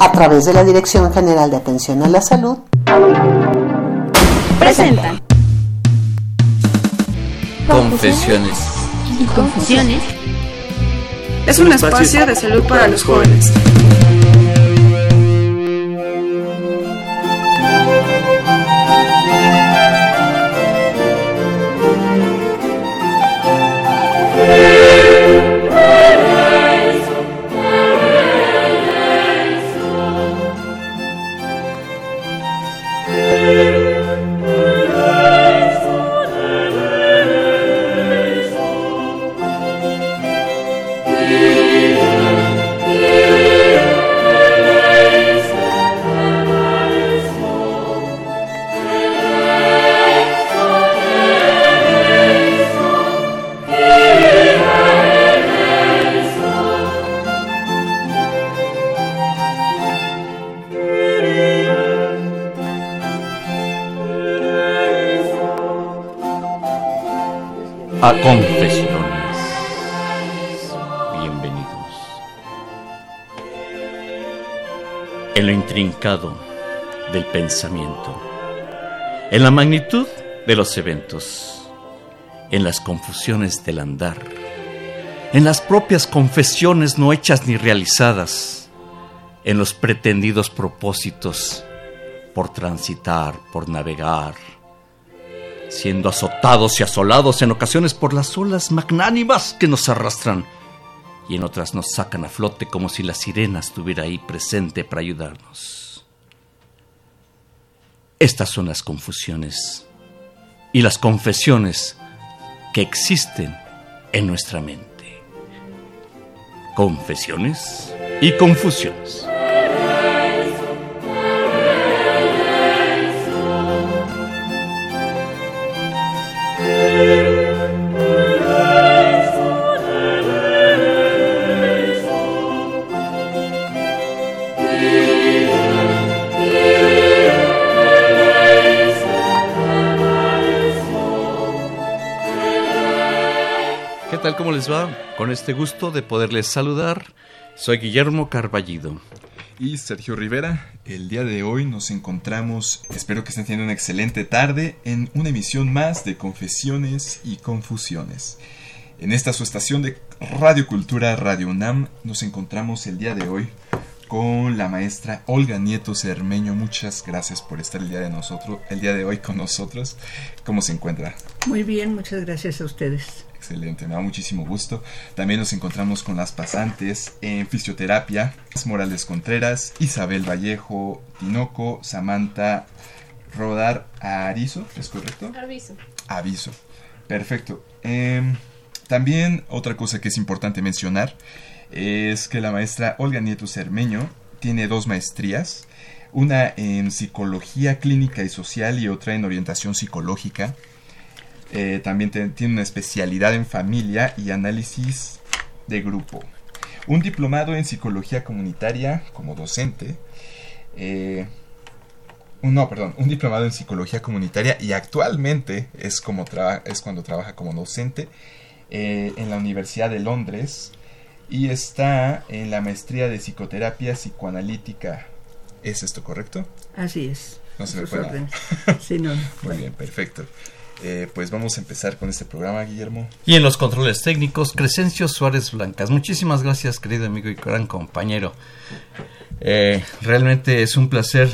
A través de la Dirección General de Atención a la Salud, presentan Confesiones y Confusiones. Es un espacio de salud para los jóvenes. A Confesiones. Bienvenidos. En lo intrincado del pensamiento, en la magnitud de los eventos, en las confusiones del andar, en las propias confesiones no hechas ni realizadas, en los pretendidos propósitos por transitar, por navegar, siendo azotados y asolados en ocasiones por las olas magnánimas que nos arrastran y en otras nos sacan a flote como si la sirena estuviera ahí presente para ayudarnos. Estas son las confusiones y las confesiones que existen en nuestra mente. Confesiones y confusiones. Tal? ¿Cómo les va? Con este gusto de poderles saludar, soy Guillermo Carballido. y Sergio Rivera. El día de hoy nos encontramos, espero que estén teniendo una excelente tarde, en una emisión más de Confesiones y Confusiones. En esta su estación de Radio Cultura Radio UNAM nos encontramos el día de hoy con la maestra Olga Nieto Cermeño. Muchas gracias por estar el día de nosotros, el día de hoy con nosotros. ¿Cómo se encuentra? Muy bien, muchas gracias a ustedes. Excelente, me da muchísimo gusto. También nos encontramos con las pasantes en fisioterapia, Morales Contreras, Isabel Vallejo, Tinoco, Samantha Rodar Arizo, ¿es correcto? Aviso. Aviso. Perfecto. Em, también otra cosa que es importante mencionar es que la maestra Olga Nieto Cermeño tiene dos maestrías, una en psicología clínica y social y otra en orientación psicológica. Eh, también te- tiene una especialidad en familia y análisis de grupo. Un diplomado en psicología comunitaria como docente. eh, un- no, perdón, un diplomado en psicología comunitaria y actualmente es, como traba- es cuando trabaja como docente eh, en la Universidad de Londres y está en la maestría de psicoterapia psicoanalítica. ¿Es esto correcto? Así es. No se me órdenes. Sí, no. Muy bien, perfecto. Eh, pues vamos a empezar con este programa, Guillermo. Y en los controles técnicos, Crescencio Suárez Blancas. Muchísimas gracias, querido amigo y gran compañero. Eh, realmente es un placer,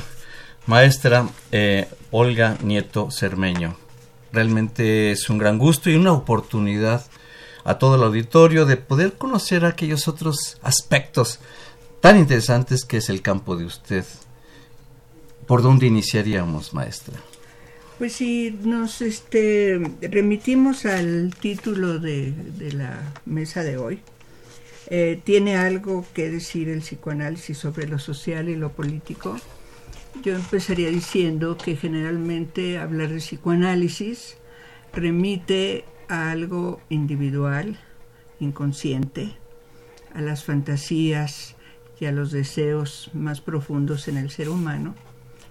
maestra eh, Olga Nieto Cermeño. Realmente es un gran gusto y una oportunidad a todo el auditorio de poder conocer aquellos otros aspectos tan interesantes que es el campo de usted. ¿Por dónde iniciaríamos, maestra? Pues si nos este, remitimos al título de, la mesa de hoy, eh, tiene algo que decir el psicoanálisis sobre lo social y lo político. yo empezaría diciendo que generalmente hablar de psicoanálisis remite a algo individual, inconsciente, a las fantasías y a los deseos más profundos en el ser humano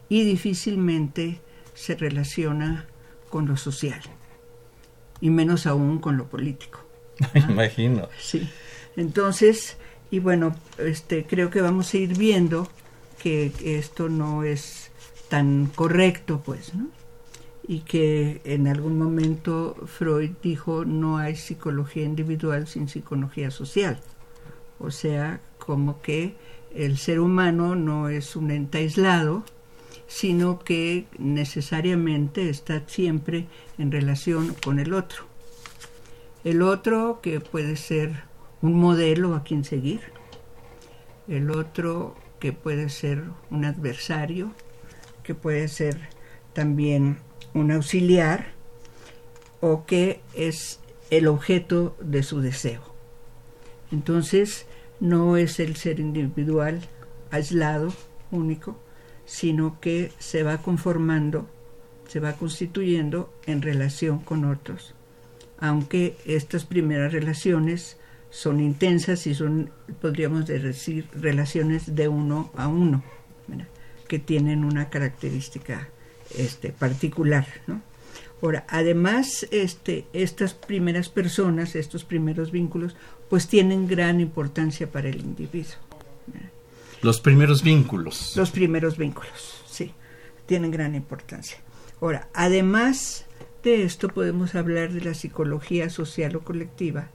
y difícilmente se relaciona con lo social y menos aún con lo político. Imagino. Sí. Entonces, y bueno, este creo que vamos a ir viendo que esto no es tan correcto, pues, ¿no? Y que en algún momento Freud dijo no hay psicología individual sin psicología social. O sea, como que el ser humano no es un ente aislado, sino que necesariamente está siempre en relación con el otro. El otro que puede ser un modelo a quien seguir, el otro que puede ser un adversario, que puede ser también un auxiliar o que es el objeto de su deseo. Entonces, no es el ser individual, aislado, único, sino que se va conformando, se va constituyendo en relación con otros, aunque estas primeras relaciones son intensas y son, podríamos decir, relaciones de uno a uno, que tienen una característica este, particular. Ahora, además, este, estas primeras personas, estos primeros vínculos, pues tienen gran importancia para el individuo. Los primeros vínculos. Los primeros vínculos, sí, tienen gran importancia. Ahora, además de esto podemos hablar de la psicología social o colectiva,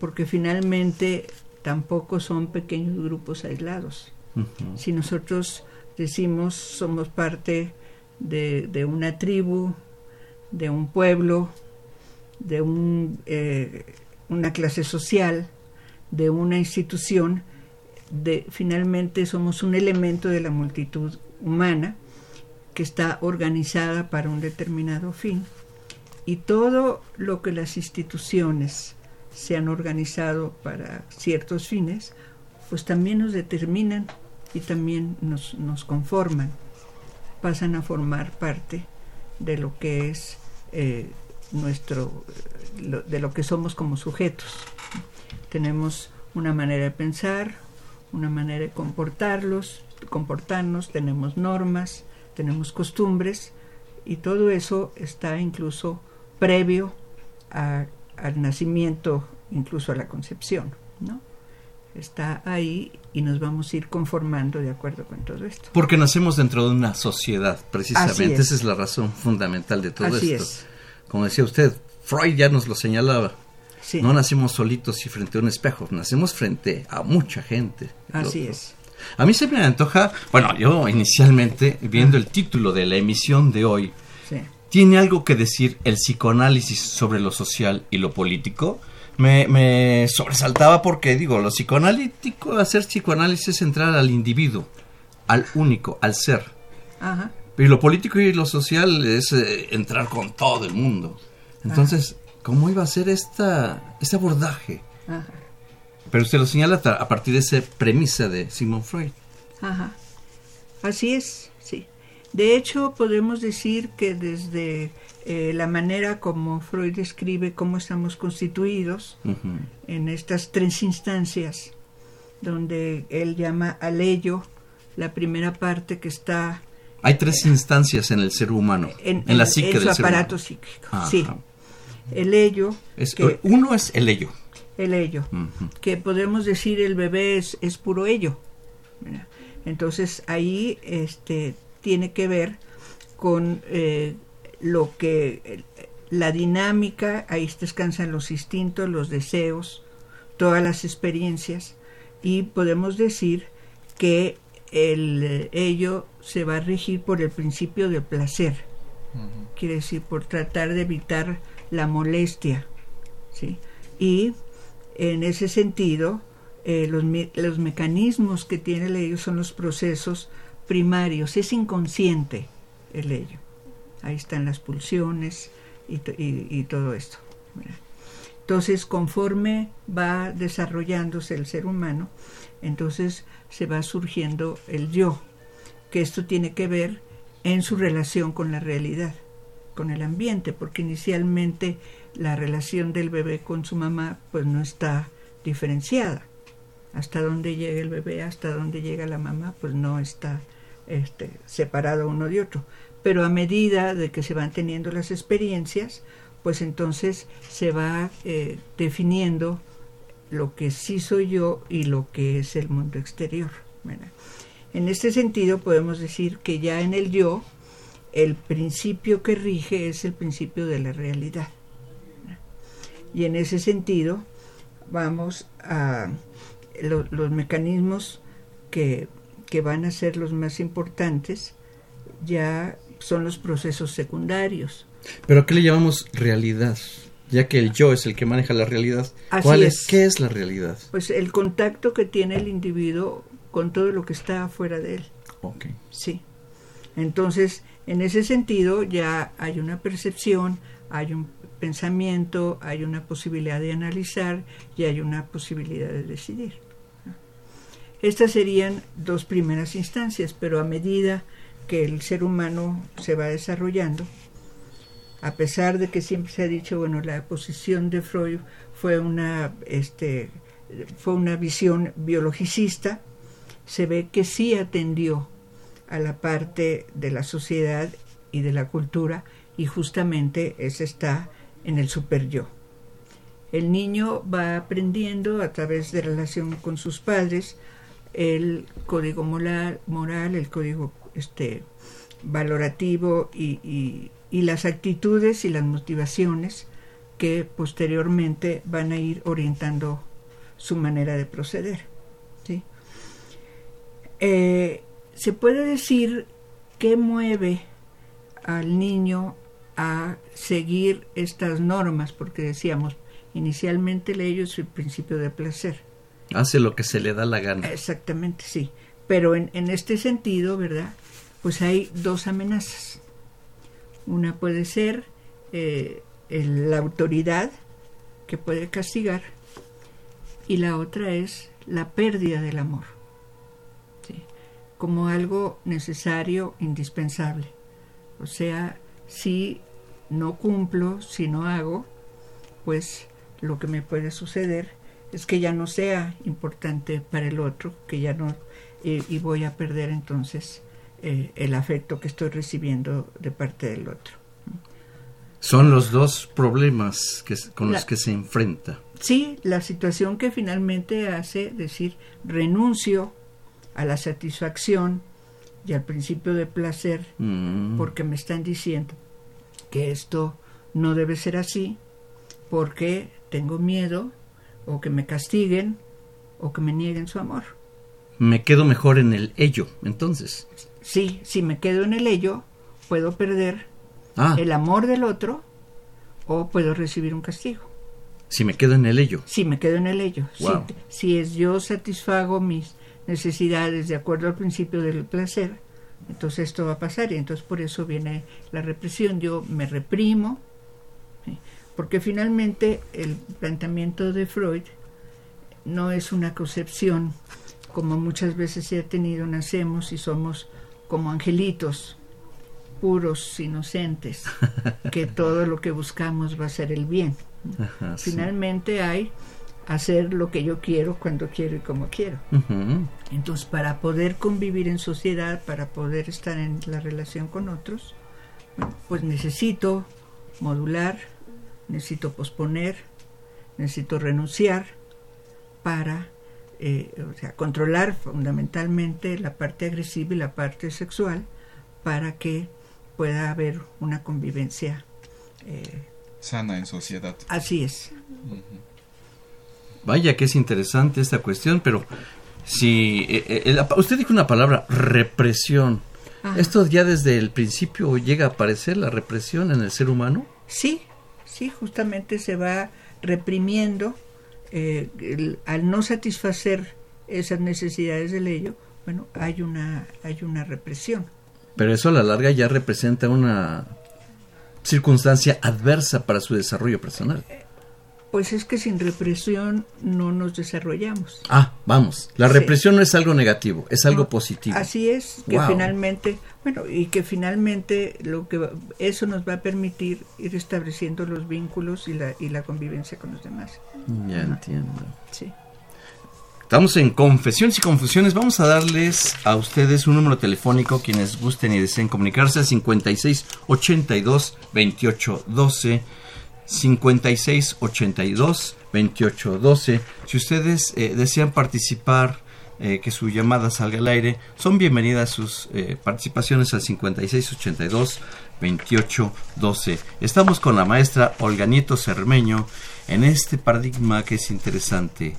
porque finalmente tampoco son pequeños grupos aislados. Si nosotros decimos somos parte de, una tribu, de un pueblo, de un, eh, una clase social, de una institución, finalmente somos un elemento de la multitud humana que está organizada para un determinado fin. Y todo lo que las instituciones se han organizado para ciertos fines, pues también nos determinan y también nos, nos conforman, pasan a formar parte de lo que es eh, nuestro, de lo que somos como sujetos. Tenemos una manera de pensar, una manera de comportarlos, comportarnos, tenemos normas, tenemos costumbres y todo eso está incluso previo a al nacimiento, incluso a la concepción, ¿no? Está ahí y nos vamos a ir conformando de acuerdo con todo esto. Porque nacemos dentro de una sociedad, precisamente. Esa es la razón fundamental de todo Así esto. Es. Como decía usted, Freud ya nos lo señalaba. No nacemos solitos y frente a un espejo, nacemos frente a mucha gente. Así es. A mí se me antoja, bueno, yo inicialmente, viendo el título de la emisión de hoy, ¿Tiene algo que decir el psicoanálisis sobre lo social y lo político? Me, sobresaltaba porque, digo, lo psicoanalítico, hacer psicoanálisis es entrar al individuo, al único, al ser. Ajá. Y lo político y lo social es eh, entrar con todo el mundo. Entonces, ¿cómo iba a ser esta, este abordaje? Ajá. Pero usted lo señala a partir de esa premisa de Sigmund Freud. Ajá. Así es. De hecho, podemos decir que desde eh, la manera como Freud describe cómo estamos constituidos en estas tres instancias, donde él llama al ello, la primera parte que está... Hay tres instancias en el ser humano, en, la psique en su aparato psíquico, sí. El ello... uno es el ello. El ello, que podemos decir el bebé es, es puro ello. Entonces ahí este, tiene que ver con eh, lo que la dinámica, ahí descansan los instintos, los deseos, todas las experiencias y podemos decir que el ello se va a regir por el principio del placer, quiere decir por tratar de evitar la molestia, ¿sí? y en ese sentido eh, los, los mecanismos que tiene el ello son los procesos primarios, es inconsciente el ello. Ahí están las pulsiones y, todo esto. Entonces, conforme va desarrollándose el ser humano, entonces se va surgiendo el yo. que esto tiene que ver en su relación con la realidad, con el ambiente, porque inicialmente la relación del bebé con su mamá pues no está diferenciada. Hasta dónde llega el bebé, hasta dónde llega la mamá, pues no está este, separado uno de otro. Pero a medida de que se van teniendo las experiencias, pues entonces se va eh, definiendo lo que sí soy yo y lo que es el mundo exterior. En este sentido podemos decir que ya en el yo el principio que rige es el principio de la realidad. Y en ese sentido vamos a los mecanismos que, que van a ser los más importantes ya son los procesos secundarios. ¿Pero qué le llamamos realidad? Ya que el yo es el que maneja la realidad. ¿Cuál es. ¿Qué es la realidad? Pues el contacto que tiene el individuo con todo lo que está afuera de él. Ok. Sí. Entonces, en ese sentido ya hay una percepción, hay un pensamiento, hay una posibilidad de analizar y hay una posibilidad de decidir. Estas serían dos primeras instancias, pero a medida que el ser humano se va desarrollando, a pesar de que siempre se ha dicho, bueno, la posición de Freud fue una, este, fue una visión biologicista, se ve que sí atendió a la parte de la sociedad y de la cultura y justamente ese está en el super yo. El niño va aprendiendo a través de relación con sus padres el código moral, moral el código este, valorativo y, y las actitudes y las motivaciones que posteriormente van a ir orientando su manera de proceder. ¿sí? Eh, se puede decir que mueve al niño a seguir estas normas, porque decíamos, inicialmente es el principio de placer. Hace lo que se le da la gana. Exactamente, sí. Pero en, en este sentido, ¿verdad? Pues hay dos amenazas. Una puede ser eh, la autoridad que puede castigar y la otra es la pérdida del amor, como algo necesario, indispensable. O sea, si no cumplo, si no hago, pues lo que me puede suceder es que ya no sea importante para el otro, que ya no, eh, y voy a perder entonces eh, el afecto que estoy recibiendo de parte del otro. Son los dos problemas que, con los que se enfrenta. Sí, la situación que finalmente hace decir renuncio a la satisfacción y al principio de placer mm. porque me están diciendo que esto no debe ser así porque tengo miedo o que me castiguen o que me nieguen su amor. Me quedo mejor en el ello, entonces. Sí, si me quedo en el ello, puedo perder ah. el amor del otro o puedo recibir un castigo. Si me quedo en el ello. Si me quedo en el ello. Si, es yo satisfago mis necesidades de acuerdo al principio del placer, entonces esto va a pasar y entonces por eso viene la represión. Yo me reprimo, porque finalmente el planteamiento de Freud no es una concepción como muchas veces se ha tenido, nacemos y somos como angelitos puros, inocentes, que todo lo que buscamos va a ser el bien. Finalmente hay hacer lo que yo quiero, cuando quiero y como quiero. Entonces, para poder convivir en sociedad, para poder estar en la relación con otros, pues necesito modular, necesito posponer, necesito renunciar para eh, o sea, controlar fundamentalmente la parte agresiva y la parte sexual para que pueda haber una convivencia eh, sana en sociedad. Así es. Vaya que es interesante esta cuestión, pero si eh, usted dijo una palabra represión, ¿esto ya desde el principio llega a aparecer la represión en el ser humano? Sí, sí, justamente se va reprimiendo eh, al no satisfacer esas necesidades del ello, bueno, hay una, hay una represión. Pero eso a la larga ya representa una circunstancia adversa para su desarrollo personal. Pues es que sin represión no nos desarrollamos. Ah, vamos. La represión no es algo negativo, es algo positivo. Así es, que finalmente, bueno, y que finalmente lo que eso nos va a permitir ir estableciendo los vínculos y la, y la convivencia con los demás. Ya entiendo. Sí. Estamos en Confesiones y Confusiones. Vamos a darles a ustedes un número telefónico quienes gusten y deseen comunicarse al 56 82 28 12 56 82 28 12. Si ustedes eh, desean participar, eh, que su llamada salga al aire, son bienvenidas sus eh, participaciones al 56 82 28 12. Estamos con la maestra Olga Nieto Cermeño en este paradigma que es interesante,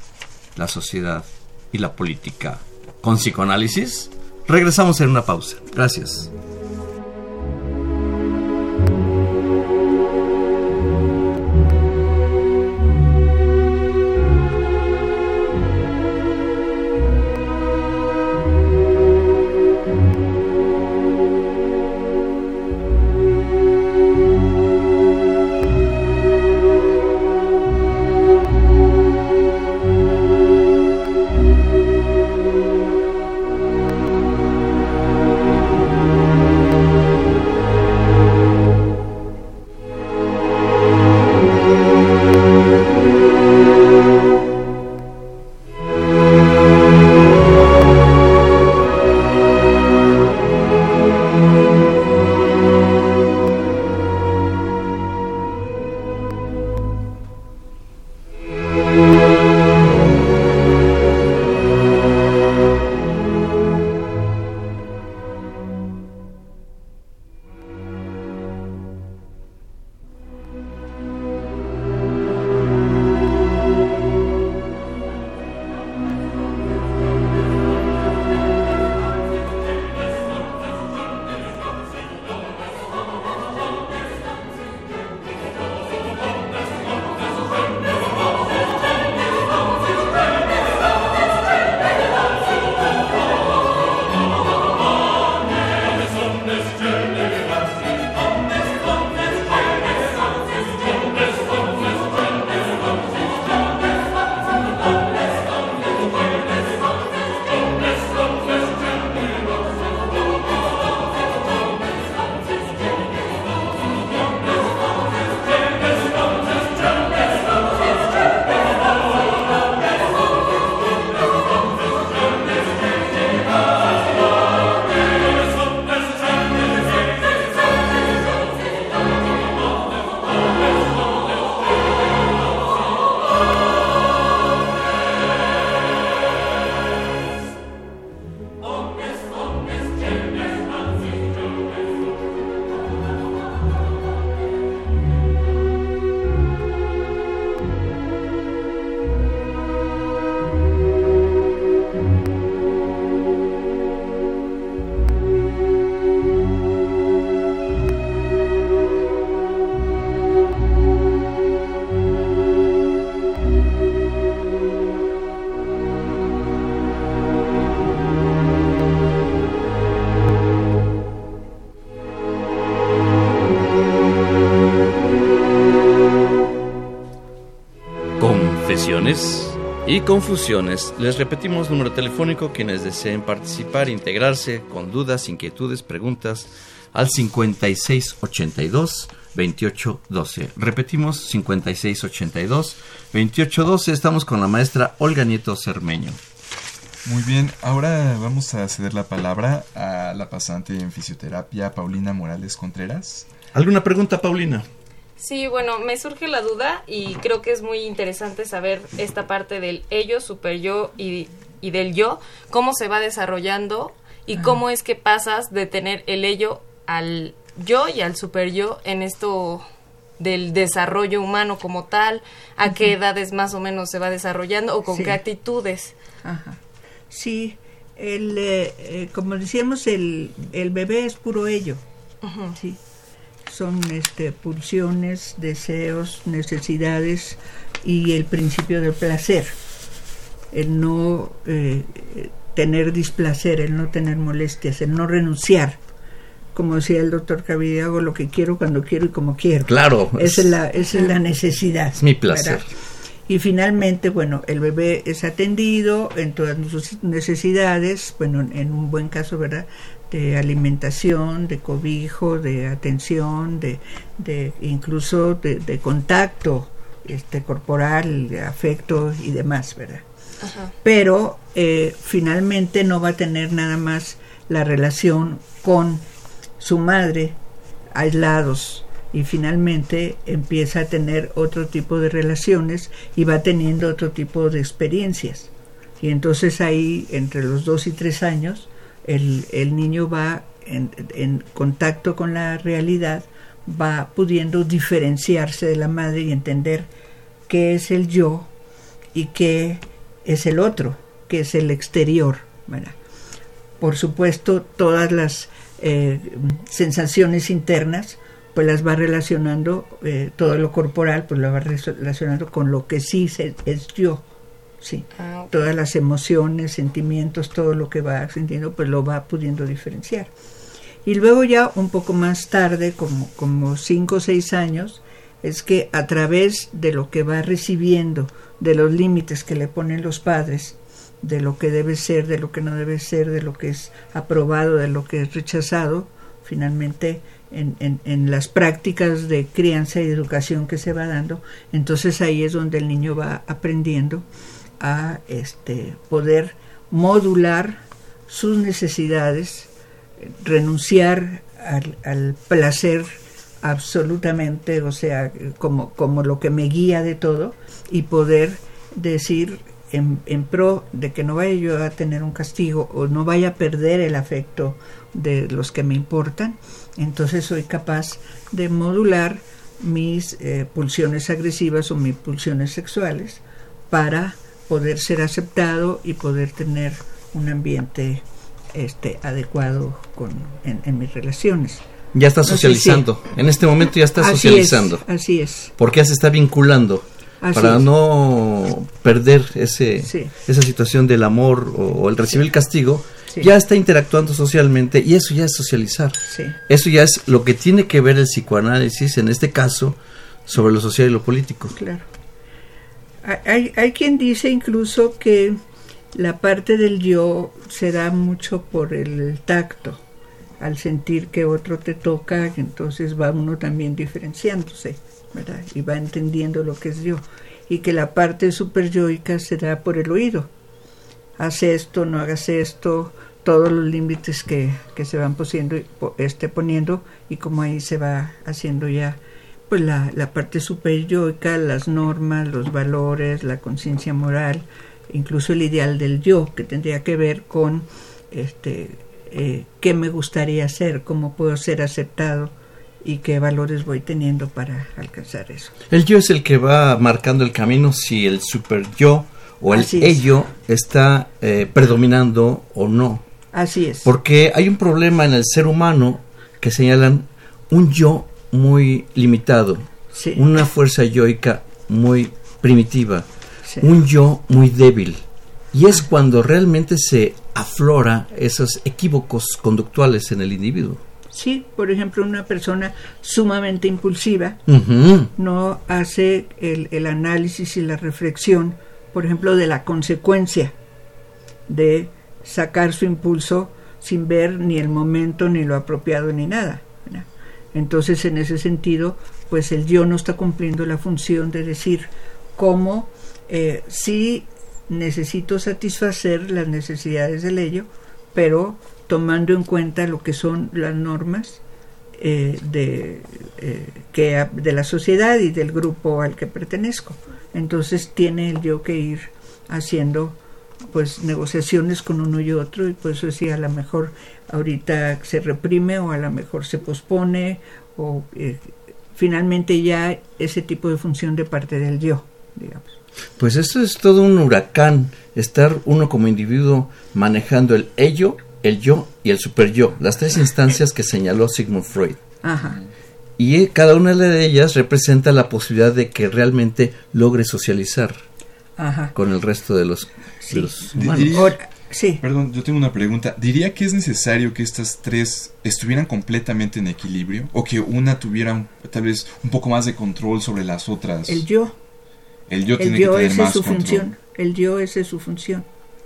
la sociedad y la política. Con psicoanálisis, regresamos en una pausa. Gracias. Y confusiones. Les repetimos número telefónico quienes deseen participar, integrarse con dudas, inquietudes, preguntas al 5682 2812. Repetimos 5682 2812. Estamos con la maestra Olga Nieto Cermeño. Muy bien, ahora vamos a ceder la palabra a la pasante en fisioterapia Paulina Morales Contreras. ¿Alguna pregunta, Paulina? Sí, bueno, me surge la duda y creo que es muy interesante saber esta parte del ello, super yo y, del yo, cómo se va desarrollando y cómo es que pasas de tener el ello al yo y al super yo en esto del desarrollo humano como tal, a qué edades más o menos se va desarrollando o con qué actitudes. Ajá. Sí, el, eh, eh, como decíamos, el, el bebé es puro ello. Sí son este, pulsiones, deseos, necesidades y el principio del placer. El no eh, tener displacer, el no tener molestias, el no renunciar. Como decía el doctor Cavide, hago lo que quiero cuando quiero y como quiero. Claro. Esa es, la, esa es la necesidad. Es mi placer. Y finalmente, bueno, el bebé es atendido en todas sus necesidades, bueno, en un buen caso, ¿verdad? De alimentación, de cobijo, de atención, de, de incluso de, de contacto este, corporal, de afecto y demás, ¿verdad? Ajá. Pero eh, finalmente no va a tener nada más la relación con su madre aislados y finalmente empieza a tener otro tipo de relaciones y va teniendo otro tipo de experiencias. Y entonces ahí, entre los dos y tres años, el, el niño va en, en contacto con la realidad, va pudiendo diferenciarse de la madre y entender qué es el yo y qué es el otro, que es el exterior. Por supuesto, todas las eh, sensaciones internas, pues las va relacionando, eh, todo lo corporal, pues lo va relacionando con lo que sí se, es yo. Sí. Ah. Todas las emociones, sentimientos, todo lo que va sintiendo, pues lo va pudiendo diferenciar. Y luego ya un poco más tarde, como, como cinco o seis años, es que a través de lo que va recibiendo, de los límites que le ponen los padres, de lo que debe ser, de lo que no debe ser, de lo que es aprobado, de lo que es rechazado, finalmente en, en, las prácticas de crianza y educación que se va dando, entonces ahí es donde el niño va aprendiendo a este, poder modular sus necesidades, renunciar al, al placer absolutamente, o sea, como, como lo que me guía de todo, y poder decir en, en, pro de que no vaya yo a tener un castigo o no vaya a perder el afecto de los que me importan, entonces soy capaz de modular mis eh, pulsiones agresivas o mis pulsiones sexuales para poder ser aceptado y poder tener un ambiente este adecuado con, en, en mis relaciones. Ya está socializando. No sé si... En este momento ya está así socializando. Es, así es. Porque ya se está vinculando. Así para es. no perder ese, sí. esa situación del amor o, o el recibir sí. el castigo, sí. ya está interactuando socialmente y eso ya es socializar. Eso ya es lo que tiene que ver el psicoanálisis, en este caso, sobre lo social y lo político. Claro. Hay, hay quien dice incluso que la parte del yo se da mucho por el tacto al sentir que otro te toca, entonces va uno también diferenciándose, ¿verdad? Y va entendiendo lo que es yo. Y que la parte superyoica se da por el oído. Haz esto, no hagas esto, todos los límites que, que se van poniendo, este, poniendo y como ahí se va haciendo ya pues la, la parte superyoica, las normas, los valores, la conciencia moral, incluso el ideal del yo, que tendría que ver con este eh, qué me gustaría ser, cómo puedo ser aceptado y qué valores voy teniendo para alcanzar eso. El yo es el que va marcando el camino si el super yo o el Así ello es. está eh, predominando o no. Así es. Porque hay un problema en el ser humano que señalan un yo muy limitado, sí. una fuerza yoica muy primitiva, sí. un yo muy débil. Y es cuando realmente se aflora esos equívocos conductuales en el individuo. Sí, por ejemplo, una persona sumamente impulsiva uh -huh. no hace el, el, análisis y la reflexión, por ejemplo, de la consecuencia de sacar su impulso sin ver ni el momento, ni lo apropiado, ni nada. ¿verdad? Entonces, en ese sentido, pues el yo no está cumpliendo la función de decir cómo eh, sí necesito satisfacer las necesidades del ello, pero tomando en cuenta lo que son las normas eh, de, eh, que, de la sociedad y del grupo al que pertenezco. Entonces tiene el yo que ir haciendo pues negociaciones con uno y otro y por eso decía a lo mejor ahorita se reprime o a lo mejor se pospone o eh, finalmente ya ese tipo de función de parte del yo, digamos. Pues eso es todo un huracán, estar uno como individuo manejando el ello, el yo y el super yo, las tres instancias que señaló Sigmund Freud. Ajá. Y cada una de ellas representa la posibilidad de que realmente logre socializar Ajá. con el resto de los, sí. de los humanos. Diría, sí. Perdón, yo tengo una pregunta. ¿Diría que es necesario que estas tres estuvieran completamente en equilibrio? ¿O que una tuviera tal vez un poco más de control sobre las otras? El yo El yo tiene que tener más su control. función. El yo esa es su función.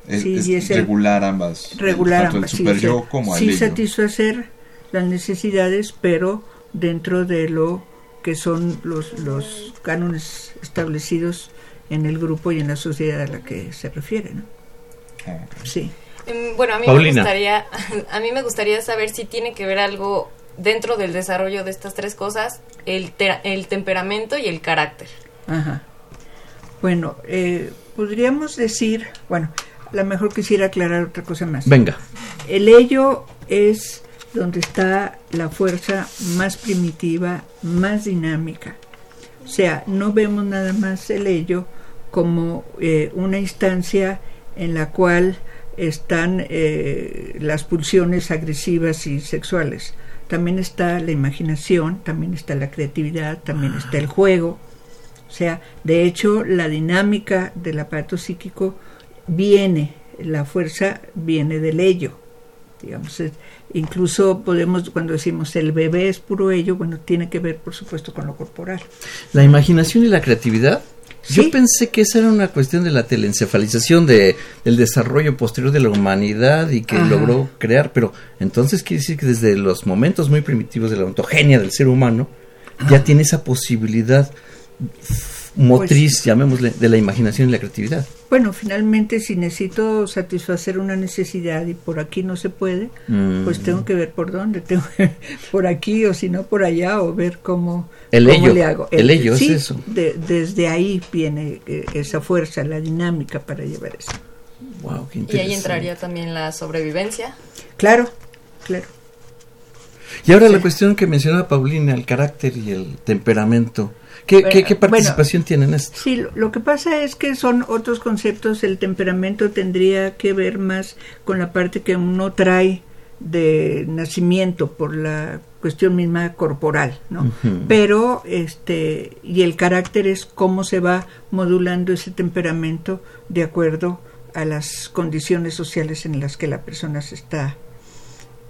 Es, Sí, es y es el- regular ambas. regular tanto ambas, el sí, super yo como sí satisfacer las necesidades, pero dentro de lo que son los, los cánones establecidos en el grupo y en la sociedad a la que se refiere, ¿no? Ah. Sí. Em, Bueno, a mí Paulina. me gustaría, a mí me gustaría saber si tiene que ver algo dentro del desarrollo de estas tres cosas, el, te- el temperamento y el carácter. Ajá. Bueno, eh, podríamos decir, bueno, a lo mejor quisiera aclarar otra cosa más. Venga. El ello es donde está la fuerza más primitiva, más dinámica. O sea, no vemos nada más el ello como eh, una instancia en la cual están eh, las pulsiones agresivas y sexuales. También está la imaginación, también está la creatividad, también está el juego. O sea, de hecho, la dinámica del aparato psíquico viene, la fuerza viene del ello. Digamos, incluso podemos, cuando decimos el bebé es puro ello, bueno, tiene que ver, por supuesto, con lo corporal. La imaginación y la creatividad. Sí. Yo pensé que esa era una cuestión de la telencefalización, de, del desarrollo posterior de la humanidad y que Ajá. logró crear, pero entonces quiere decir que desde los momentos muy primitivos de la ontogenia del ser humano ya tiene esa posibilidad motriz, llamémosle, de la imaginación y la creatividad. Bueno, finalmente, si necesito satisfacer una necesidad y por aquí no se puede, Mm. pues tengo que ver por dónde, tengo que por aquí o si no por allá o ver cómo, El cómo ello, le hago. el ello es eso. de- desde ahí viene eh, esa fuerza, la dinámica para llevar eso. Wow, qué Y ahí entraría también la sobrevivencia. Claro, claro. Y ahora la cuestión que mencionaba Paulina, el carácter y el temperamento. ¿Qué, Bueno, qué- qué bueno. participación tiene en esto? Sí, lo, que pasa es que son otros conceptos. El temperamento tendría que ver más con la parte que uno trae de nacimiento por la cuestión misma corporal, ¿no? Pero este y el carácter es cómo se va modulando ese temperamento de acuerdo a las condiciones sociales en las que la persona se está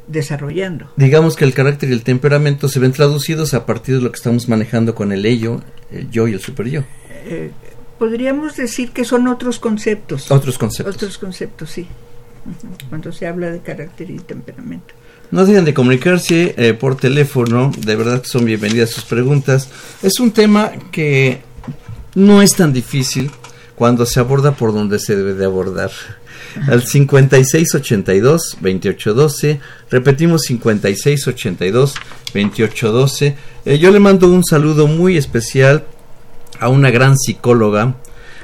desarrollando. Digamos que el carácter y el temperamento se ven traducidos a partir de lo que estamos manejando con el ello, el yo y el super yo. Eh, podríamos decir que son otros conceptos. Otros conceptos. Otros conceptos, sí. Cuando se habla de carácter y temperamento. No dejen de comunicarse eh, por teléfono, de verdad son bienvenidas sus preguntas. Es un tema que no es tan difícil cuando se aborda por donde se debe de abordar. Al 5682-2812, repetimos 5682-2812. Eh, yo le mando un saludo muy especial a una gran psicóloga,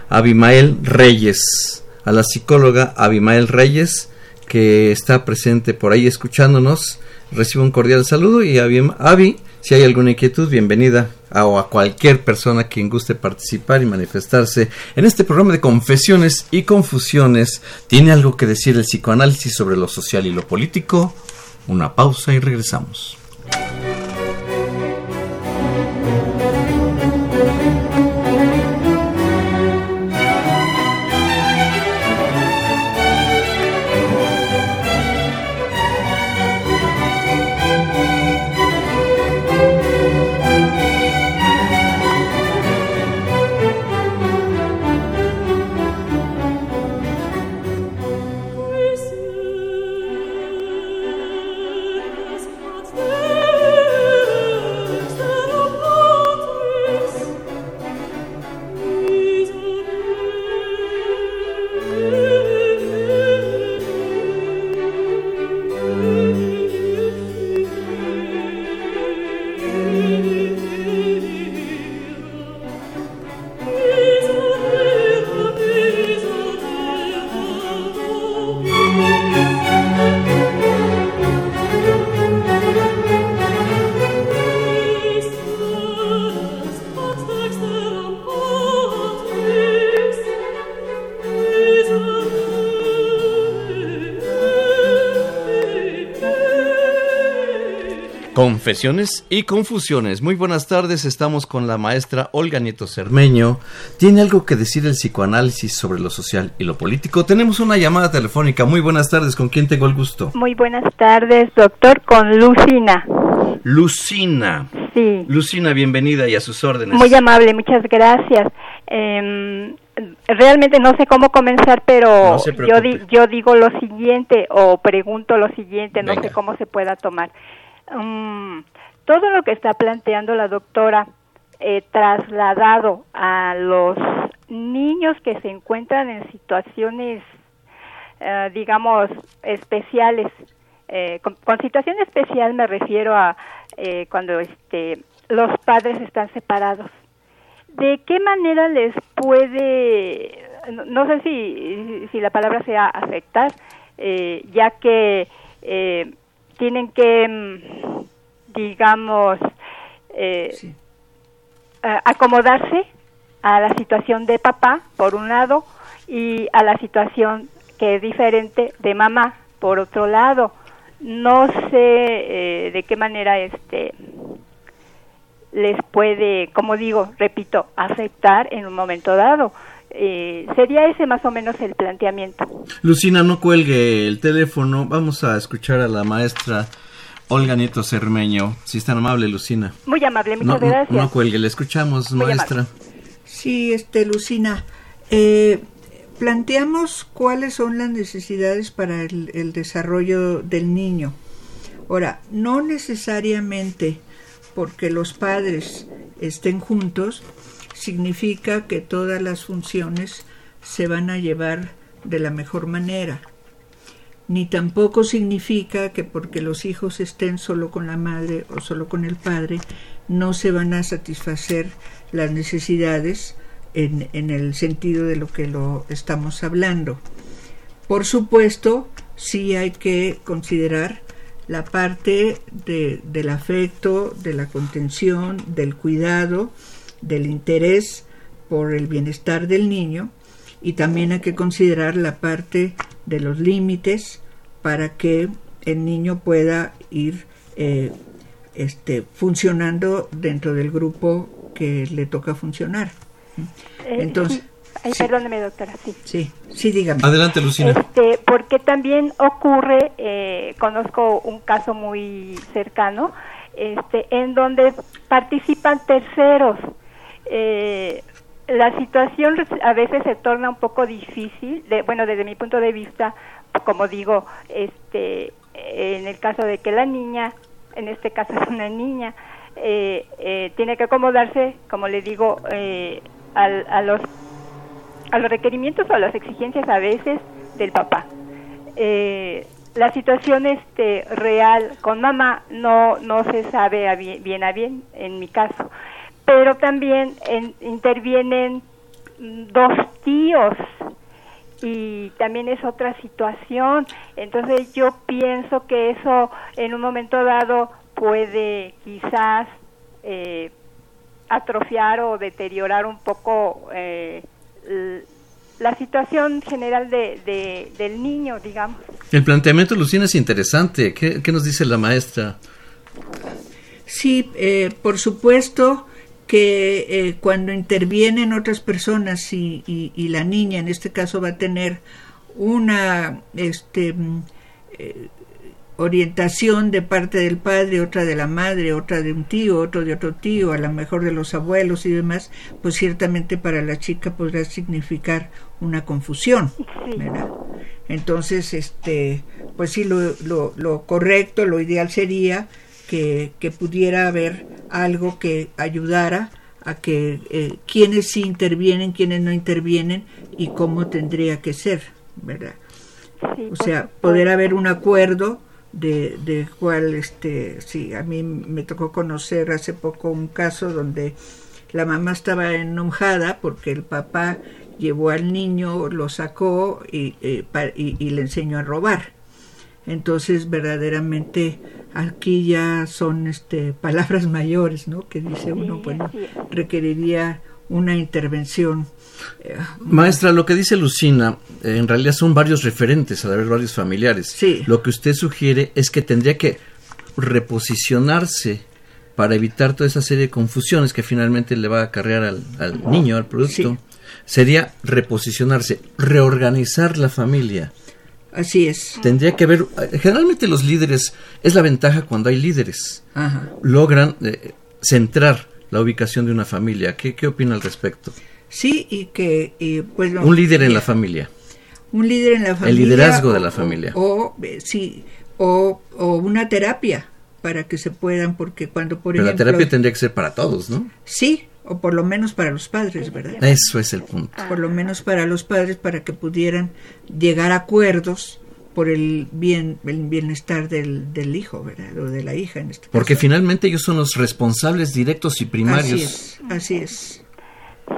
Abimael Reyes, a la psicóloga Abimael Reyes, que está presente por ahí escuchándonos. Recibo un cordial saludo y Abi, si hay alguna inquietud, bienvenida o a cualquier persona quien guste participar y manifestarse en este programa de confesiones y confusiones. ¿Tiene algo que decir el psicoanálisis sobre lo social y lo político? Una pausa y regresamos. Confesiones y confusiones. Muy buenas tardes, estamos con la maestra Olga Nieto Cermeño. ¿Tiene algo que decir el psicoanálisis sobre lo social y lo político? Tenemos una llamada telefónica. Muy buenas tardes, ¿con quién tengo el gusto? Muy buenas tardes, doctor, con Lucina. Lucina. Sí, Lucina, bienvenida y a sus órdenes. muy amable, muchas gracias. Em, realmente no sé cómo comenzar, pero yo, yo digo lo siguiente o pregunto lo siguiente, no sé cómo se pueda tomar. Mm, todo lo que está planteando la doctora eh, trasladado a los niños que se encuentran en situaciones, eh, digamos, especiales. Eh, con, situación especial me refiero a cuando este, los padres están separados. ¿De qué manera les puede, no, sé si, si, la palabra sea afectar, ya que tienen que, mm, digamos, acomodarse a la situación de papá, por un lado, y a la situación que es diferente de mamá, por otro lado. No sé eh, de qué manera este les puede, como digo, repito, afectar en un momento dado. Eh, sería ese más o menos el planteamiento. Lucina, no cuelgue el teléfono. Vamos a escuchar a la maestra Olga Nieto Cermeño. Si es tan amable, Lucina. Muy amable, muchas gracias. No, cuelgue, le escuchamos, maestra. Sí, este, Lucina, eh, planteamos cuáles son las necesidades para el, desarrollo del niño. Ahora, no necesariamente porque los padres estén juntos significa que todas las funciones se van a llevar de la mejor manera. Ni tampoco significa que porque los hijos estén solo con la madre o solo con el padre no se van a satisfacer las necesidades en, en el sentido de lo que lo estamos hablando. Por supuesto, sí hay que considerar la parte de, del afecto, de la contención, del cuidado, del interés por el bienestar del niño y también hay que considerar la parte de los límites para que el niño pueda ir eh, este, funcionando dentro del grupo que le toca funcionar. Eh, Entonces, perdóneme, doctora, sí. Sí, sí, dígame. Adelante, Lucina. Este, porque también ocurre, eh, conozco un caso muy cercano, este, en donde participan terceros. Eh, la situación a veces se torna un poco difícil, de, bueno, desde mi punto de vista, como digo, este, en el caso de que la niña, en este caso es una niña, eh, eh, tiene que acomodarse, como le digo, eh, a, los, a los requerimientos o a las exigencias a veces del papá. la situación este, real con mamá no, no se sabe a bien, a bien, en mi caso, pero también intervienen dos tíos y también es otra situación. Entonces yo pienso que eso en un momento dado puede quizás eh, atrofiar o deteriorar un poco eh, la situación general de, del niño, digamos. El planteamiento, Lucina, es interesante. ¿Qué, nos dice la maestra? Sí, eh, por supuesto que cuando intervienen otras personas y, y, la niña, en este caso, va a tener una este, mm, orientación de parte del padre, otra de la madre, otra de un tío, otro de otro tío, a lo mejor de los abuelos y demás, pues ciertamente para la chica podrá significar una confusión, Entonces, este, pues sí, lo, lo, lo correcto, lo ideal sería que, que, pudiera haber algo que ayudara a que eh, quienes sí intervienen, quienes no intervienen y cómo tendría que ser, ¿verdad? o sea, poder haber un acuerdo de, de cual este sí a mí me tocó conocer hace poco un caso donde la mamá estaba enojada porque el papá llevó al niño lo sacó y, eh, y, le enseñó a robar entonces verdaderamente aquí ya son este palabras mayores no que dice uno bueno requeriría una intervención Maestra, lo que dice Lucina, eh, en realidad son varios referentes, a haber varios familiares. Sí. Lo que usted sugiere es que tendría que reposicionarse para evitar toda esa serie de confusiones que finalmente le va a acarrear al, niño, al producto. Sería reposicionarse, reorganizar la familia. Así es. Tendría que haber, generalmente los líderes, es la ventaja cuando hay líderes, logran eh, centrar la ubicación de una familia. ¿Qué, ¿Qué opina al respecto? Sí, y que y pues un líder en la familia. Un líder en la familia. El liderazgo de la familia. O, eh, sí, o, o, una terapia para que se puedan, porque cuando por Pero ejemplo... la terapia tendría que ser para todos, ¿no? Sí, o por lo menos para los padres, ¿verdad? Eso es el punto. Por lo menos para los padres, para que pudieran llegar a acuerdos por el bien el bienestar del, del hijo, ¿verdad? O de la hija en este caso. Porque finalmente ellos son los responsables directos y primarios. Así es, así es.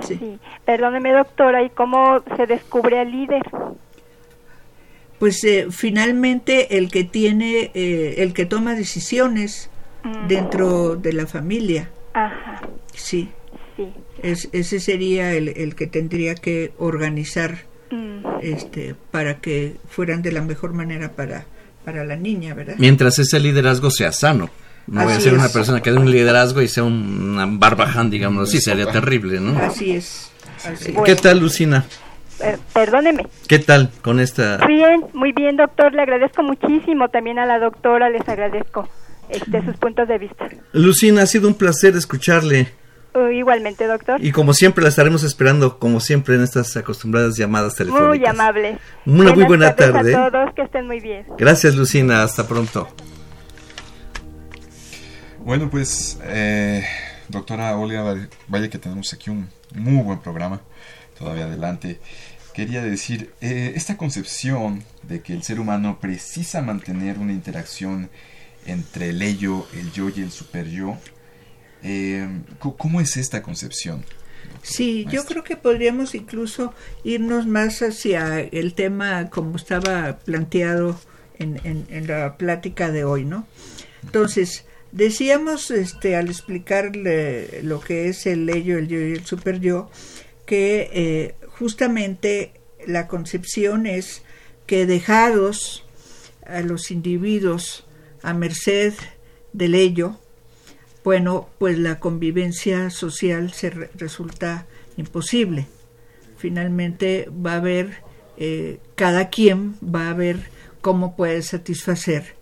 Sí. sí. Perdóneme, doctora, ¿y cómo se descubre al líder? Pues eh, finalmente el que tiene, eh, el que toma decisiones mm. dentro de la familia. Ajá. Sí. Sí. Es, ese sería el, el, que tendría que organizar mm. este para que fueran de la mejor manera para, para la niña, ¿verdad? Mientras ese liderazgo sea sano. No Así voy a ser es. una persona que dé un liderazgo y sea un, una barbaján, digamos así, sería terrible, ¿no? Así es. Así es. ¿Qué tal, Lucina? Eh, perdóneme. ¿Qué tal con esta? Bien, muy bien, doctor. Le agradezco muchísimo. También a la doctora les agradezco este, sus puntos de vista. Lucina, ha sido un placer escucharle. Uh, igualmente, doctor. Y como siempre la estaremos esperando, como siempre, en estas acostumbradas llamadas telefónicas. Muy amable. Una Buenas muy buena tarde. A todos, que estén muy bien. Gracias, Lucina. Hasta pronto. Bueno, pues, eh, doctora Olga, vaya que tenemos aquí un muy buen programa todavía adelante. Quería decir, eh, esta concepción de que el ser humano precisa mantener una interacción entre el ello, el yo y el super yo, eh, ¿cómo es esta concepción? Sí, yo creo que podríamos incluso irnos más hacia el tema como estaba planteado en, en, en la plática de hoy, ¿no? Entonces, decíamos este, al explicarle lo que es el ello, el yo y el super yo, que eh, justamente la concepción es que dejados a los individuos a merced del ello, bueno, pues la convivencia social se re resulta imposible. Finalmente va a haber, eh, cada quien va a ver cómo puede satisfacer.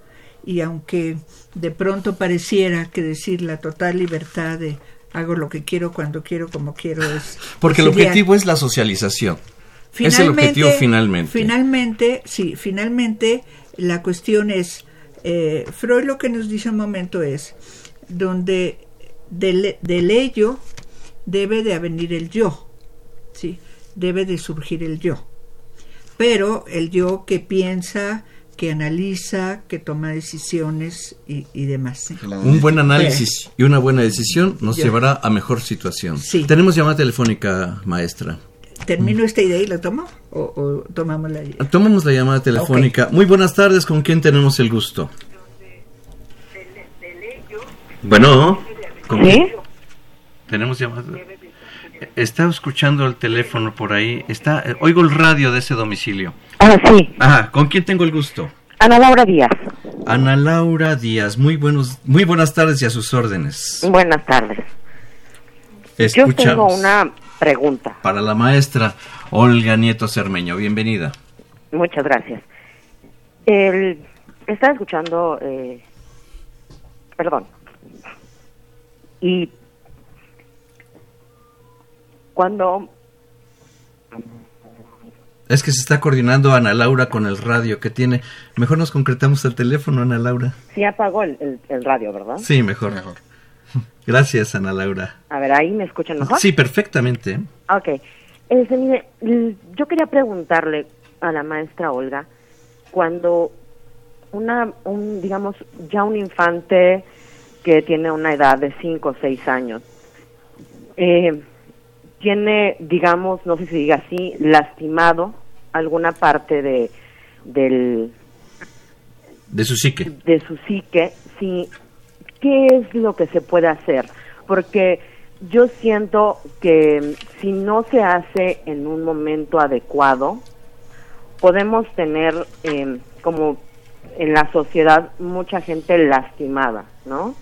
Y aunque de pronto pareciera que decir la total libertad de hago lo que quiero cuando quiero como quiero es porque el objetivo es la socialización es el objetivo finalmente finalmente sí finalmente la cuestión es eh, Freud lo que nos dice un momento es donde del, del ello debe de venir el yo sí debe de surgir el yo pero el yo que piensa que analiza, que toma decisiones y, y demás. ¿sí? Un buen análisis y una buena decisión nos llevará a mejor situación. Sí. Tenemos llamada telefónica, maestra. ¿Termino esta idea y la tomo? ¿O, o tomamos la Tomamos la llamada telefónica. Muy buenas tardes, ¿con quién tenemos el gusto? Bueno, ¿con ¿Sí? Tenemos llamada. Está escuchando el teléfono por ahí. Está, eh, oigo el radio de ese domicilio. Ah, sí. Ajá, ¿con quién tengo el gusto? Ana Laura Díaz. Ana Laura Díaz, muy buenos, muy buenas tardes y a sus órdenes. Buenas tardes. Yo tengo una pregunta. Para la maestra Olga Nieto Cermeño, bienvenida. Muchas gracias. El, estaba escuchando, eh, perdón, y cuando Es que se está coordinando Ana Laura con el radio que tiene. Mejor nos concretamos el teléfono, Ana Laura. sí apagó el, el- el radio, ¿verdad? Sí, mejor. Gracias, Ana Laura. A ver, ahí me escuchan mejor. Sí, perfectamente. Ok. Este, mire, yo quería preguntarle a la maestra Olga, cuando una, un, digamos, ya un infante que tiene una edad de 5 o 6 años, eh, tiene, digamos, no sé si diga así, lastimado alguna parte de, del, De su psique. de su psique, sí, ¿qué es lo que se puede hacer? Porque yo siento que si no se hace en un momento adecuado, podemos tener eh, como en la sociedad mucha gente lastimada, ¿no?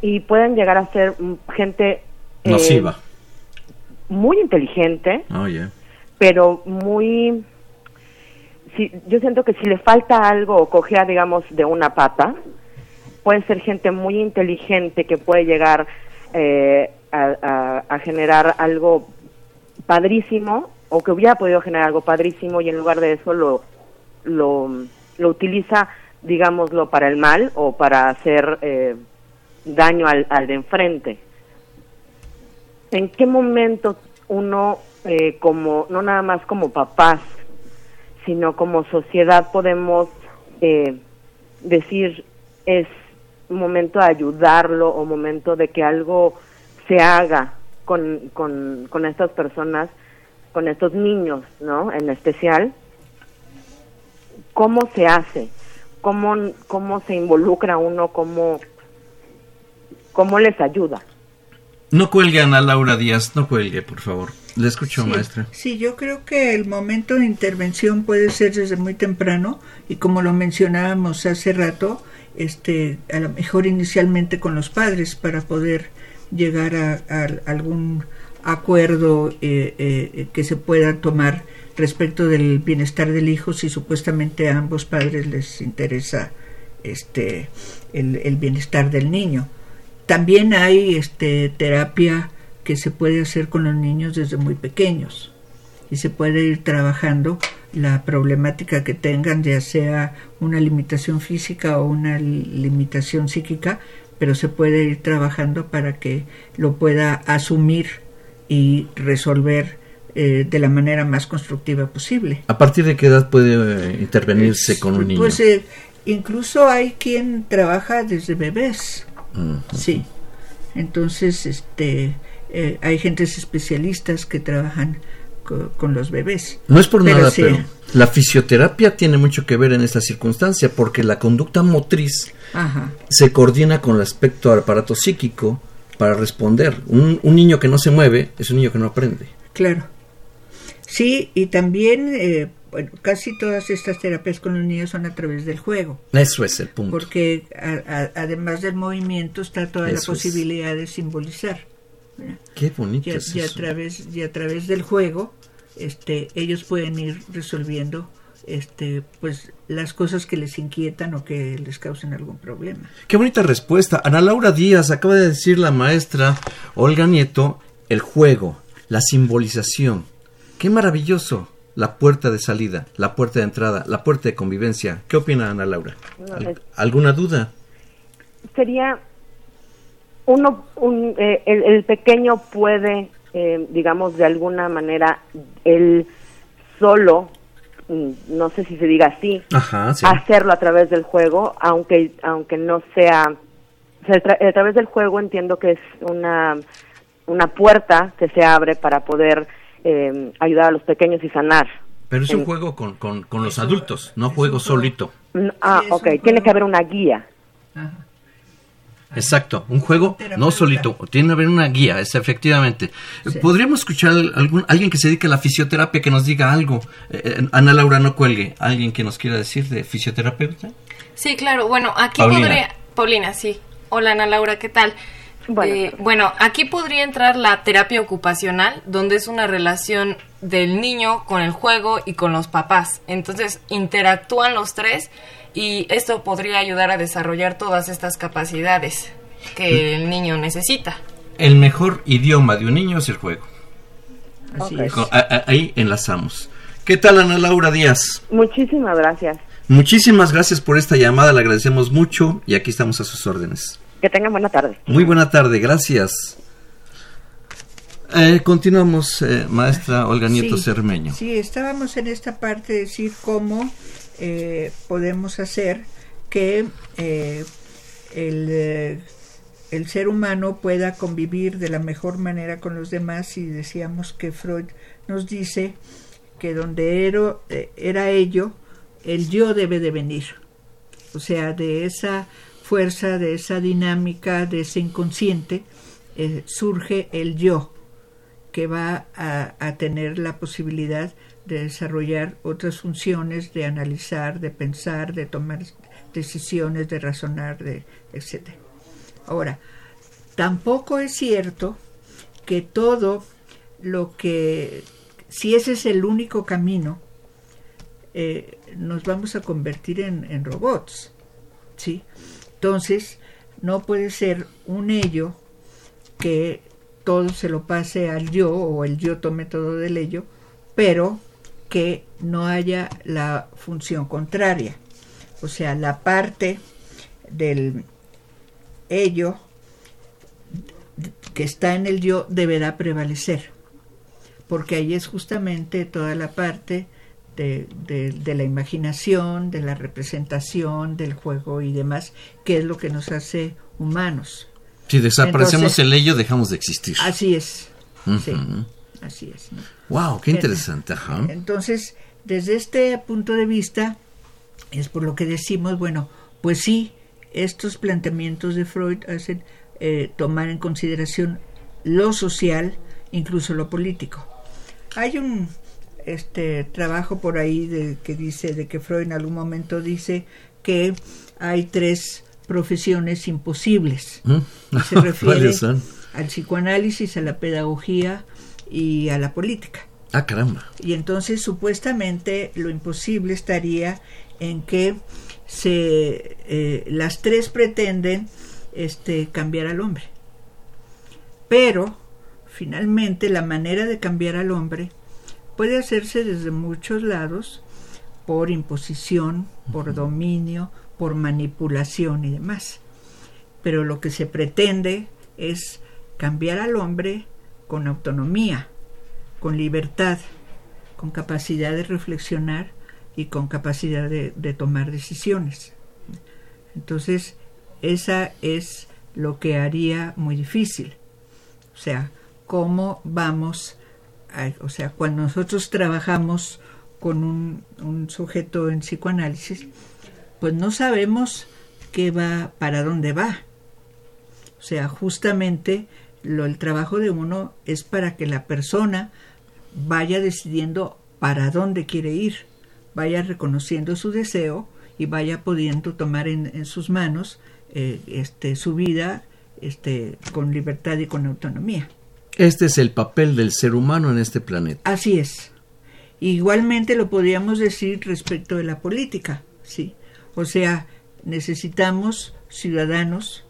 Y pueden llegar a ser gente eh, Nociva. muy inteligente, Oye. pero muy si, yo siento que si le falta algo o cojea digamos de una pata puede ser gente muy inteligente que puede llegar eh, a, a- a generar algo padrísimo o que hubiera podido generar algo padrísimo y en lugar de eso lo, lo, lo utiliza, digámoslo, para el mal o para hacer eh, daño al, al de enfrente. ¿En qué momento uno, eh, como no nada más como papás, sino como sociedad podemos eh, decir es momento de ayudarlo o momento de que algo se haga con, con, con estas personas, con estos niños, ¿no? En especial, ¿cómo se hace? ¿Cómo, cómo se involucra uno? ¿Cómo, cómo les ayuda? No cuelgue, Ana Laura Díaz, no cuelgue, por favor. Le escucho, Sí, maestra. Sí, yo creo que el momento de intervención puede ser desde muy temprano y como lo mencionábamos hace rato, este, a lo mejor inicialmente con los padres para poder llegar a, a algún acuerdo eh, eh, que se pueda tomar respecto del bienestar del hijo si supuestamente a ambos padres les interesa este el, el bienestar del niño. También hay este terapia que se puede hacer con los niños desde muy pequeños y se puede ir trabajando la problemática que tengan, ya sea una limitación física o una limitación psíquica, pero se puede ir trabajando para que lo pueda asumir y resolver eh, de la manera más constructiva posible. ¿A partir de qué edad puede eh, intervenirse con un niño? Pues eh, incluso hay quien trabaja desde bebés. Sí. Entonces, este, eh, hay gentes especialistas que trabajan co- con los bebés. No es por Pero nada, sí. pero la fisioterapia tiene mucho que ver en esta circunstancia porque la conducta motriz Ajá. se coordina con respecto al aparato psíquico para responder. Un, un niño que no se mueve es un niño que no aprende. Claro. Sí, y también eh, bueno, casi todas estas terapias con los niños son a través del juego. Eso es el punto. Porque a- a- además del movimiento está toda la Eso es. posibilidad de simbolizar. ¿verdad? Qué bonito Y a, es y a eso. través, y a través del juego, este, ellos pueden ir resolviendo este, pues, las cosas que les inquietan o que les causen algún problema. Qué bonita respuesta. Ana Laura Díaz acaba de decir la maestra Olga Nieto, el juego, la simbolización. Qué maravilloso. La puerta de salida, la puerta de entrada, la puerta de convivencia. ¿Qué opina Ana Laura? No, ¿Al- es- ¿Alguna duda? sería uno un, eh, el, el pequeño puede eh, digamos de alguna manera él solo mm, no sé si se diga así Ajá, sí. hacerlo a través del juego aunque aunque no sea o sea, tra- a través del juego entiendo que es una una puerta que se abre para poder eh, ayudar a los pequeños y sanar Pero es un En- juego con, con- con los adultos, no juego solito. Ah ok tiene que haber una guía Exacto, un juego no solito, tiene que haber una guía, es efectivamente. ¿Podríamos escuchar algún, alguien que se dedique a la fisioterapia que nos diga algo? Eh, eh, Ana Laura, no cuelgue. ¿Alguien que nos quiera decir de fisioterapeuta? Sí, claro. Bueno, aquí Paulina. podría... Paulina, sí. Hola, Ana Laura, ¿qué tal? Bueno. Eh, bueno, aquí podría entrar la terapia ocupacional, donde es una relación del niño con el juego y con los papás. Entonces, interactúan los tres y esto podría ayudar a desarrollar todas estas capacidades que el niño necesita. El mejor idioma de un niño es el juego. Así es. Ahí enlazamos. ¿Qué tal, Ana Laura Díaz? muchísimas gracias Muchísimas gracias por esta llamada, le agradecemos mucho y aquí estamos a sus órdenes. Que tengan buena tarde Muy buena tarde, gracias. Eh, continuamos, eh, maestra Olga Nieto Sí, Cermeño. Sí, estábamos en esta parte de decir cómo eh, podemos hacer que eh, el, el ser humano pueda convivir de la mejor manera con los demás y decíamos que Freud nos dice que donde era, eh, era ello, el yo debe de venir. O sea, de esa fuerza, de esa dinámica, de ese inconsciente, eh, surge el yo que va a, tener la posibilidad de desarrollar otras funciones, de analizar, de pensar, de tomar decisiones, de razonar, de etc. Ahora, tampoco es cierto que todo lo que, si ese es el único camino, eh, nos vamos a convertir en robots, ¿sí? Entonces, no puede ser un ello que todo se lo pase al yo o el yo tome todo del ello, pero que no haya la función contraria. O sea, la parte del ello que está en el yo deberá prevalecer, porque ahí es justamente toda la parte de, de, la imaginación, de la representación, del juego y demás, que es lo que nos hace humanos. Si desaparecemos el ello, dejamos de existir. Así es. sí, así es. Wow, qué interesante. Entonces, desde este punto de vista, es por lo que decimos, bueno, pues sí, estos planteamientos de Freud hacen eh, tomar en consideración lo social, incluso lo político. Hay un este trabajo por ahí de, que dice de que Freud en algún momento dice que hay tres profesiones imposibles. ¿Mm? Se refiere al psicoanálisis, a la pedagogía y a la política. Ah, caramba. Y entonces supuestamente lo imposible estaría en que se eh, las tres pretenden este cambiar al hombre. Pero finalmente la manera de cambiar al hombre puede hacerse desde muchos lados por imposición, por dominio, por manipulación y demás. Pero lo que se pretende es cambiar al hombre con autonomía, con libertad, con capacidad de reflexionar y con capacidad de, tomar decisiones. Entonces, esa es lo que haría muy difícil. O sea, cómo vamos, o sea, cuando nosotros trabajamos con un, sujeto en psicoanálisis, pues no sabemos qué va, para dónde va. O sea, justamente lo, el trabajo de uno es para que la persona vaya decidiendo para dónde quiere ir, vaya reconociendo su deseo y vaya pudiendo tomar en, sus manos eh, este, su vida este, con libertad y con autonomía. Este es el papel del ser humano en este planeta. Así es. Igualmente lo podríamos decir respecto de la política, sí. O sea, necesitamos ciudadanos,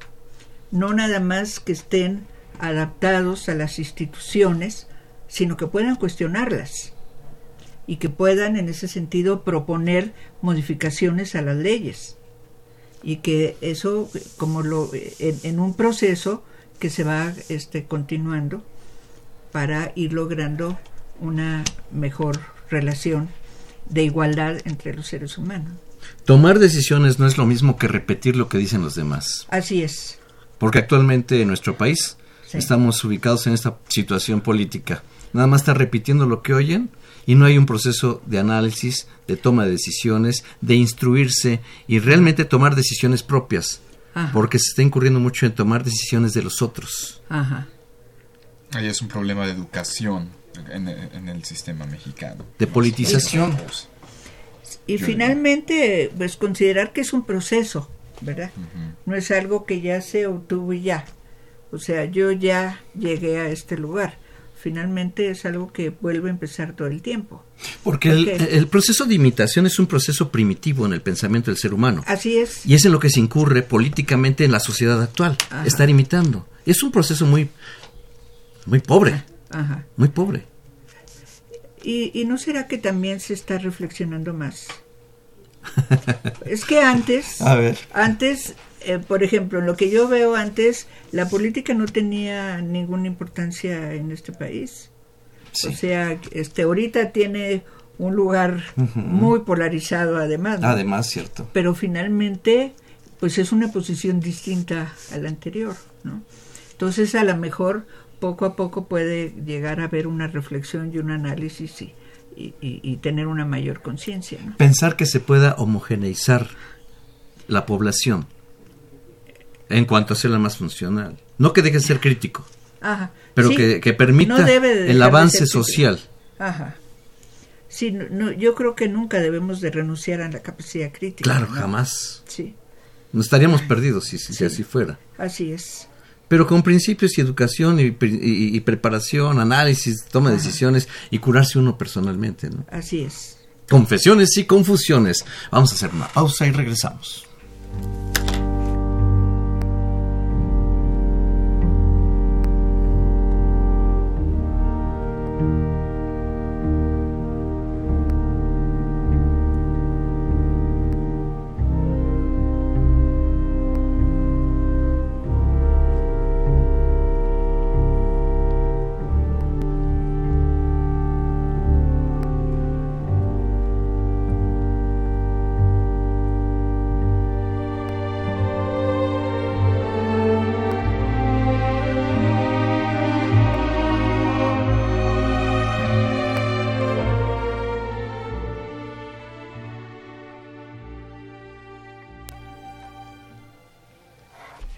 no nada más que estén adaptados a las instituciones, sino que puedan cuestionarlas y que puedan en ese sentido proponer modificaciones a las leyes y que eso como lo en, un proceso que se va este continuando para ir logrando una mejor relación de igualdad entre los seres humanos. Tomar decisiones no es lo mismo que repetir lo que dicen los demás. Así es. Porque actualmente en nuestro país estamos ubicados en esta situación política. Nada más está repitiendo lo que oyen y no hay un proceso de análisis, de toma de decisiones, de instruirse y realmente tomar decisiones propias. Porque se está incurriendo mucho en tomar decisiones de los otros. Ajá. Ahí es un problema de educación en, el sistema mexicano. De politización. Y finalmente, pues considerar que es un proceso, ¿verdad? No es algo que ya se obtuvo y ya. O sea, yo ya llegué a este lugar. Finalmente es algo que vuelve a empezar todo el tiempo. Porque el, proceso de imitación es un proceso primitivo en el pensamiento del ser humano. Así es. Y es en lo que se incurre políticamente en la sociedad actual. Estar imitando. Es un proceso muy, muy pobre. Ajá. Muy pobre. ¿Y, no será que también se está reflexionando más? es que antes, A ver. antes, eh, por ejemplo, en lo que yo veo antes, la política no tenía ninguna importancia en este país. O sea, este, ahorita tiene un lugar muy polarizado además. Además, cierto. Pero finalmente, pues es una posición distinta a la anterior, ¿no? Entonces, a lo mejor poco a poco puede llegar a haber una reflexión y un análisis y, y, tener una mayor conciencia. Pensar que se pueda homogeneizar la población en cuanto a ser la más funcional. No que deje de ser crítico, pero que, permita el avance social. Ajá. Sí, no, yo creo que nunca debemos de renunciar a la capacidad crítica. Claro, jamás. Sí. No estaríamos perdidos si, si así fuera. Así es pero con principios y educación y, preparación, análisis, toma de decisiones y curarse uno personalmente. ¿no? Así es. Confesiones y confusiones. Vamos a hacer una pausa y regresamos.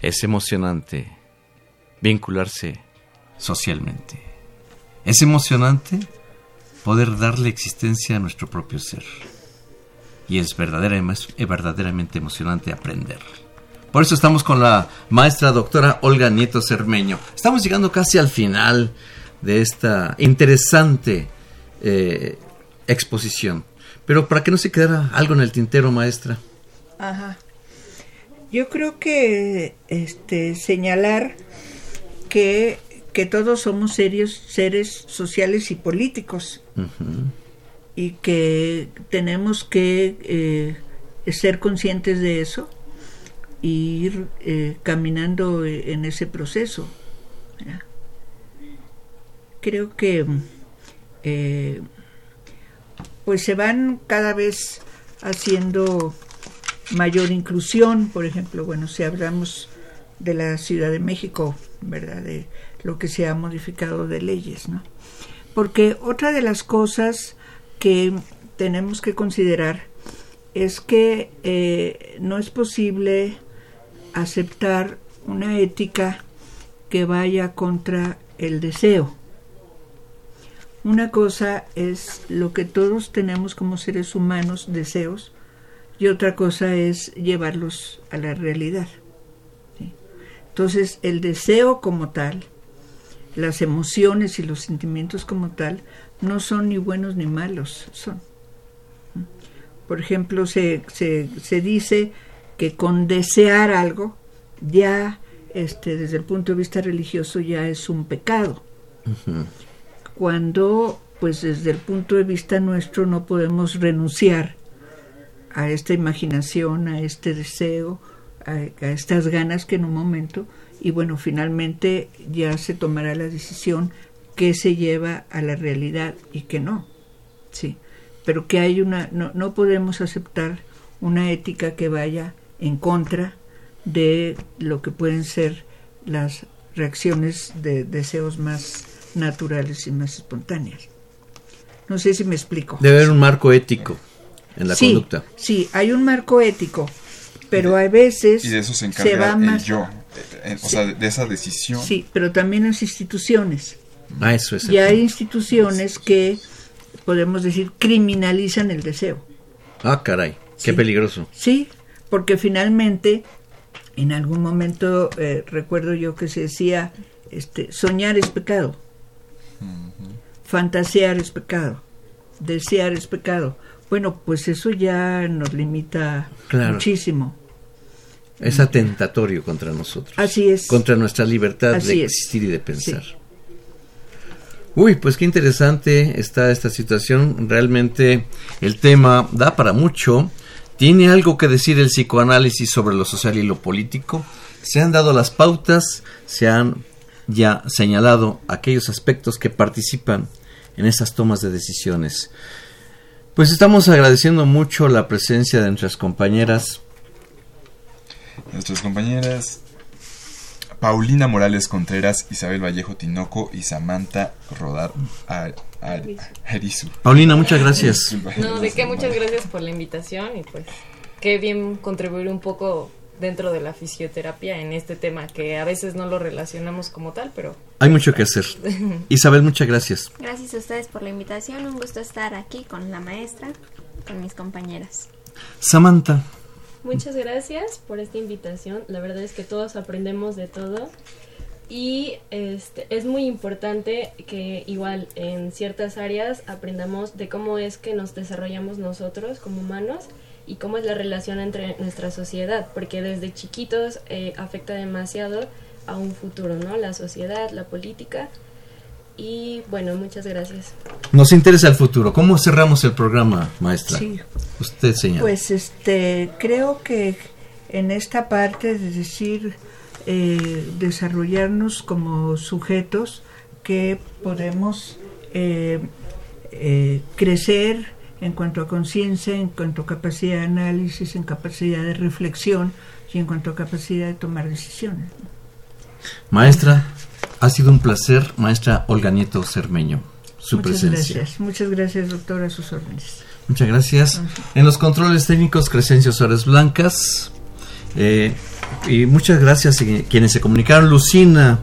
Es emocionante vincularse socialmente. Es emocionante poder darle existencia a nuestro propio ser. Y es verdaderamente, emocionante aprender. Por eso estamos con la maestra doctora Olga Nieto Cermeño. Estamos llegando casi al final de esta interesante eh, exposición. Pero para que no se quedara algo en el tintero, maestra. Ajá. Yo creo que este señalar que, que todos somos serios, seres sociales y políticos y que tenemos que eh, ser conscientes de eso e ir eh, caminando en ese proceso. Creo que eh, pues se van cada vez haciendo mayor inclusión, por ejemplo, bueno, si hablamos de la Ciudad de México, ¿verdad? De lo que se ha modificado de leyes, ¿no? Porque otra de las cosas que tenemos que considerar es que eh, no es posible aceptar una ética que vaya contra el deseo. Una cosa es lo que todos tenemos como seres humanos, deseos, y otra cosa es llevarlos a la realidad. Entonces, el deseo como tal, las emociones y los sentimientos como tal, no son ni buenos ni malos, son. Por ejemplo, se, se, dice que con desear algo, ya este, desde el punto de vista religioso, ya es un pecado cuando pues desde el punto de vista nuestro no podemos renunciar a esta imaginación, a este deseo, a, estas ganas que en un momento, y bueno, finalmente ya se tomará la decisión que se lleva a la realidad y que no. Sí, pero que hay una, no, no podemos aceptar una ética que vaya en contra de lo que pueden ser las reacciones de deseos más naturales y más espontáneas. No sé si me explico. Debe haber un marco ético en la conducta. Sí, hay un marco ético, pero a veces y de eso se, encarga el yo, eh, eh, o sea, de esa decisión. Sí, pero también las instituciones. Ah, eso es. Y hay instituciones que podemos decir criminalizan el deseo. Ah, caray, qué peligroso. Sí, porque finalmente en algún momento eh, recuerdo yo que se decía este soñar es pecado fantasear es pecado, desear es pecado. Bueno, pues eso ya nos limita muchísimo. Es atentatorio contra nosotros. Así es. Contra nuestra libertad de existir y de pensar. Uy, pues qué interesante está esta situación. Realmente el tema da para mucho. ¿Tiene algo que decir el psicoanálisis sobre lo social y lo político? Se han dado las pautas, se han ya señalado aquellos aspectos que participan en esas tomas de decisiones. Pues estamos agradeciendo mucho la presencia de nuestras compañeras. Nuestras compañeras Paulina Morales Contreras, Isabel Vallejo Tinoco y Samantha Rodar Arizu. Paulina, muchas gracias. No, de qué, muchas gracias por la invitación y pues qué bien contribuir un poco dentro de la fisioterapia en este tema que a veces no lo relacionamos como tal, pero... Hay mucho que hacer. Isabel, muchas gracias. Gracias a ustedes por la invitación, un gusto estar aquí con la maestra, con mis compañeras. Samantha. Muchas gracias por esta invitación, la verdad es que todos aprendemos de todo y este, es muy importante que igual en ciertas áreas aprendamos de cómo es que nos desarrollamos nosotros como humanos y cómo es la relación entre nuestra sociedad, porque desde chiquitos eh, afecta demasiado a un futuro, ¿no? La sociedad, la política. Y bueno, muchas gracias. Nos interesa el futuro. ¿Cómo cerramos el programa, maestra? Sí. Usted, señora. Pues este, creo que en esta parte de decir eh, desarrollarnos como sujetos que podemos eh, crecer en cuanto a conciencia, en cuanto a capacidad de análisis, en capacidad de reflexión y en cuanto a capacidad de tomar decisiones. Maestra, ha sido un placer, maestra Olga Nieto Cermeño, su Muchas presencia. Gracias. Muchas gracias, doctora, a sus órdenes. Muchas gracias. En los controles técnicos, Crescencio Suárez Blancas. Eh, Y muchas gracias a quienes se comunicaron. Lucina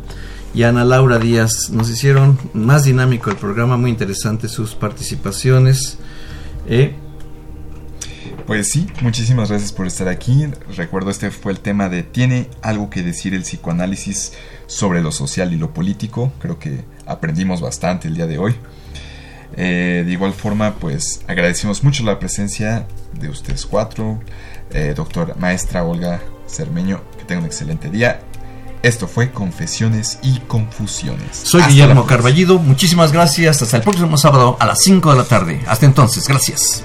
y Ana Laura Díaz nos hicieron más dinámico el programa, muy interesante sus participaciones. Eh, pues sí, muchísimas gracias por estar aquí. Recuerdo este fue el tema de ¿tiene algo que decir el psicoanálisis sobre lo social y lo político? Creo que aprendimos bastante el día de hoy. Eh, de igual forma, pues agradecemos mucho la presencia de ustedes cuatro, eh, doctor maestra Olga Cermeño, que tenga un excelente día. Esto fue Confesiones y Confusiones. Soy Guillermo Carballido, muchísimas gracias, hasta el próximo sábado a las 5 de la tarde. Hasta entonces, gracias.